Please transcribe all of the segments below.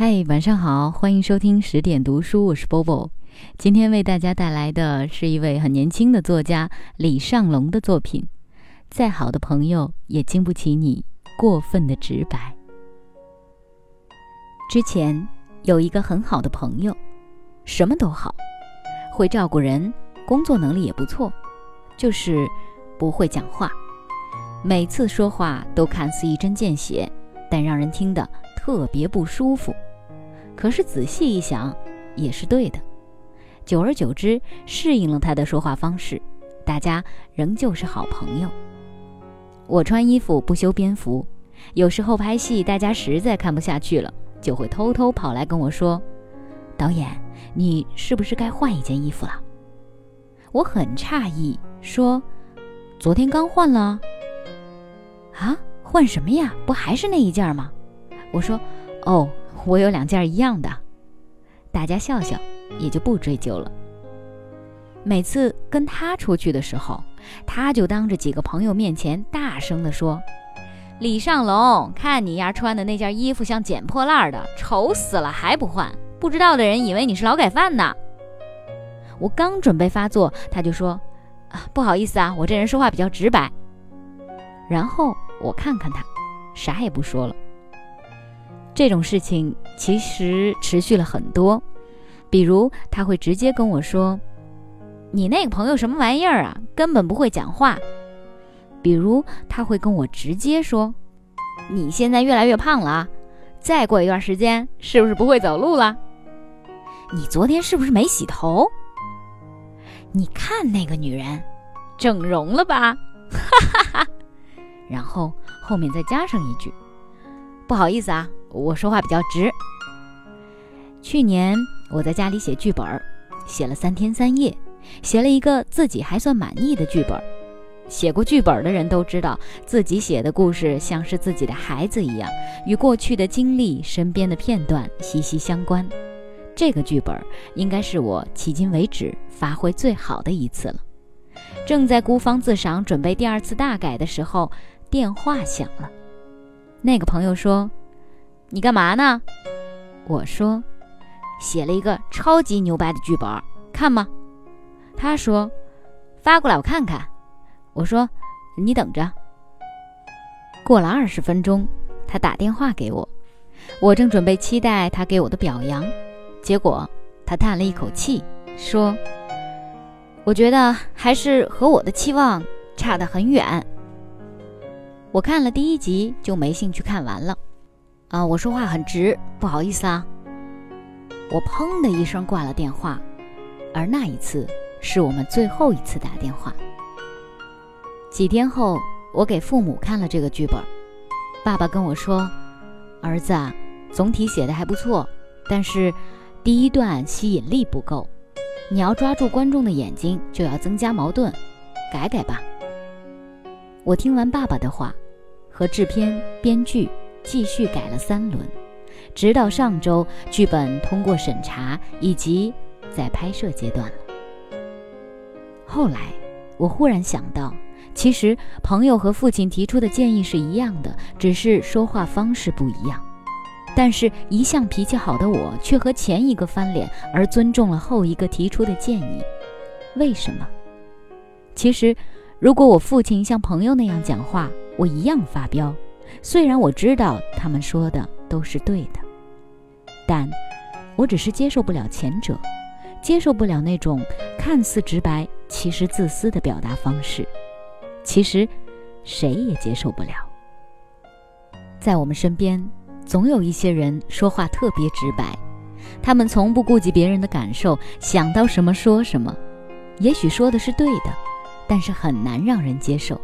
嗨，晚上好，欢迎收听十点读书，我是 Bobo。今天为大家带来的是一位很年轻的作家李尚龙的作品。再好的朋友也经不起你过分的直白。之前有一个很好的朋友，什么都好，会照顾人，工作能力也不错，就是不会讲话。每次说话都看似一针见血，但让人听得特别不舒服。可是仔细一想，也是对的。久而久之，适应了他的说话方式，大家仍旧是好朋友。我穿衣服不修边幅，有时候拍戏，大家实在看不下去了，就会偷偷跑来跟我说：“导演，你是不是该换一件衣服了？”我很诧异，说：“昨天刚换了。”啊，换什么呀？不还是那一件吗？我说：“哦。”我有两件一样的，大家笑笑，也就不追究了。每次跟他出去的时候，他就当着几个朋友面前大声地说：“李尚龙，看你丫穿的那件衣服像捡破烂的，丑死了还不换，不知道的人以为你是劳改犯呢。”我刚准备发作，他就说：“啊，不好意思啊，我这人说话比较直白。”然后我看看他，啥也不说了。这种事情其实持续了很多，比如他会直接跟我说：“你那个朋友什么玩意儿啊，根本不会讲话。”比如他会跟我直接说：“你现在越来越胖了，再过一段时间是不是不会走路了？你昨天是不是没洗头？你看那个女人，整容了吧？”哈哈哈，然后后面再加上一句：“不好意思啊。”我说话比较直。去年我在家里写剧本，写了三天三夜，写了一个自己还算满意的剧本。写过剧本的人都知道，自己写的故事像是自己的孩子一样，与过去的经历、身边的片段息息相关。这个剧本应该是我迄今为止发挥最好的一次了。正在孤芳自赏，准备第二次大改的时候，电话响了。那个朋友说。你干嘛呢？我说，写了一个超级牛掰的剧本，看吗？他说，发过来我看看。我说，你等着。过了二十分钟，他打电话给我，我正准备期待他给我的表扬，结果他叹了一口气，说：“我觉得还是和我的期望差得很远。”我看了第一集就没兴趣看完了。啊，我说话很直，不好意思啊。我砰的一声挂了电话，而那一次是我们最后一次打电话。几天后，我给父母看了这个剧本，爸爸跟我说：“儿子啊，总体写的还不错，但是第一段吸引力不够，你要抓住观众的眼睛，就要增加矛盾，改改吧。”我听完爸爸的话，和制片、编剧。继续改了三轮，直到上周剧本通过审查，以及在拍摄阶段了。后来，我忽然想到，其实朋友和父亲提出的建议是一样的，只是说话方式不一样。但是，一向脾气好的我，却和前一个翻脸，而尊重了后一个提出的建议。为什么？其实，如果我父亲像朋友那样讲话，我一样发飙。虽然我知道他们说的都是对的，但我只是接受不了前者，接受不了那种看似直白，其实自私的表达方式。其实，谁也接受不了。在我们身边，总有一些人说话特别直白，他们从不顾及别人的感受，想到什么说什么。也许说的是对的，但是很难让人接受。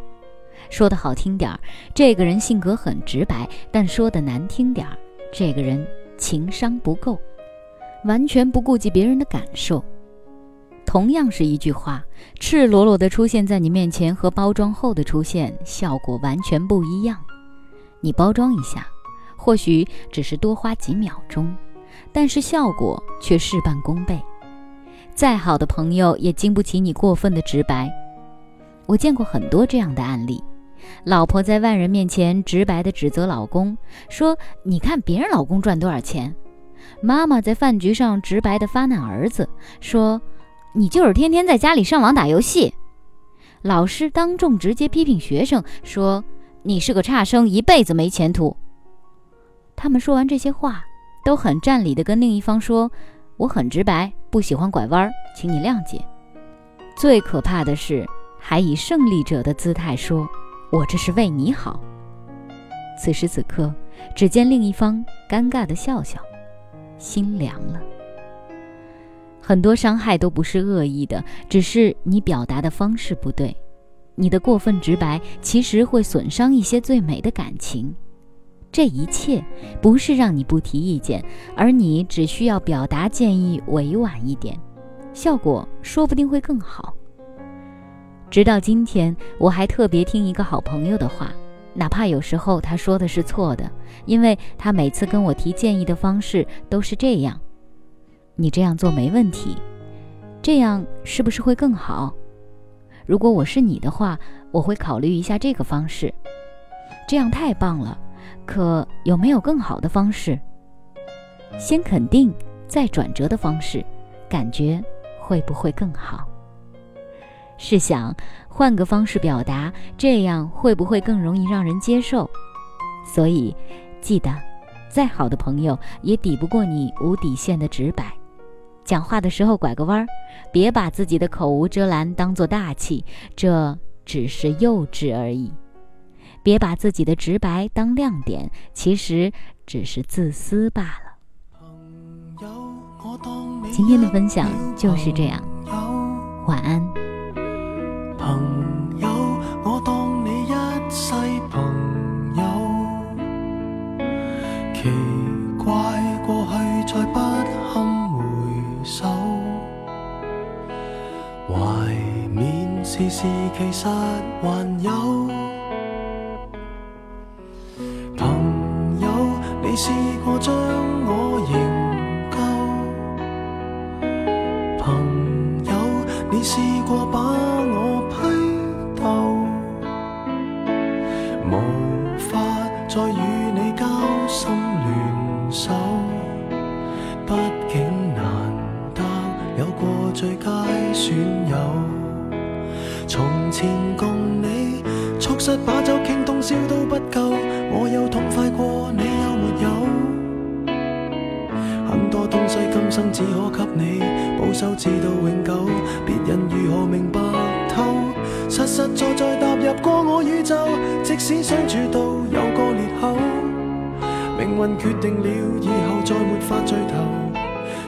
说的好听点儿，这个人性格很直白；但说的难听点儿，这个人情商不够，完全不顾及别人的感受。同样是一句话，赤裸裸的出现在你面前和包装后的出现效果完全不一样。你包装一下，或许只是多花几秒钟，但是效果却事半功倍。再好的朋友也经不起你过分的直白。我见过很多这样的案例。老婆在外人面前直白地指责老公，说：“你看别人老公赚多少钱，妈妈在饭局上直白地发难儿子，说：“你就是天天在家里上网打游戏。”老师当众直接批评学生，说：“你是个差生，一辈子没前途。”他们说完这些话，都很占理地跟另一方说：“我很直白，不喜欢拐弯，请你谅解。”最可怕的是，还以胜利者的姿态说：“我这是为你好。”此时此刻，只见另一方尴尬地笑笑，心凉了。很多伤害都不是恶意的，只是你表达的方式不对。你的过分直白，其实会损伤一些最美的感情。这一切不是让你不提意见，而你只需要表达建议委婉一点，效果说不定会更好。直到今天，我还特别听一个好朋友的话，哪怕有时候他说的是错的，因为他每次跟我提建议的方式都是这样。你这样做没问题，这样是不是会更好？如果我是你的话，我会考虑一下这个方式。这样太棒了，可有没有更好的方式？先肯定，再转折的方式，感觉会不会更好？试想换个方式表达，这样会不会更容易让人接受？所以，记得，再好的朋友也抵不过你无底线的直白。讲话的时候拐个弯儿，别把自己的口无遮拦当做大气，这只是幼稚而已；别把自己的直白当亮点，其实只是自私罢了。今天的分享就是这样，晚安。朋友，我当你一世朋友，奇怪过去再不。时时其实还有朋友，你试过将我营救？朋友，你试过把我损友。从前共你促膝把酒倾通宵都不够，我有痛快过，你有没有？很多东西今生只可给你保守，至到永久。别人如何明白透？实实在在踏入过我宇宙，即使相处到有个裂口，命运决定了以后再没法聚头。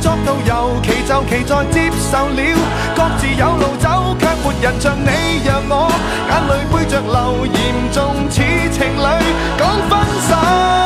作到尤，其就其在接受了，各自有路走，却没人像你让我眼泪背着流，严重似情侣讲分手。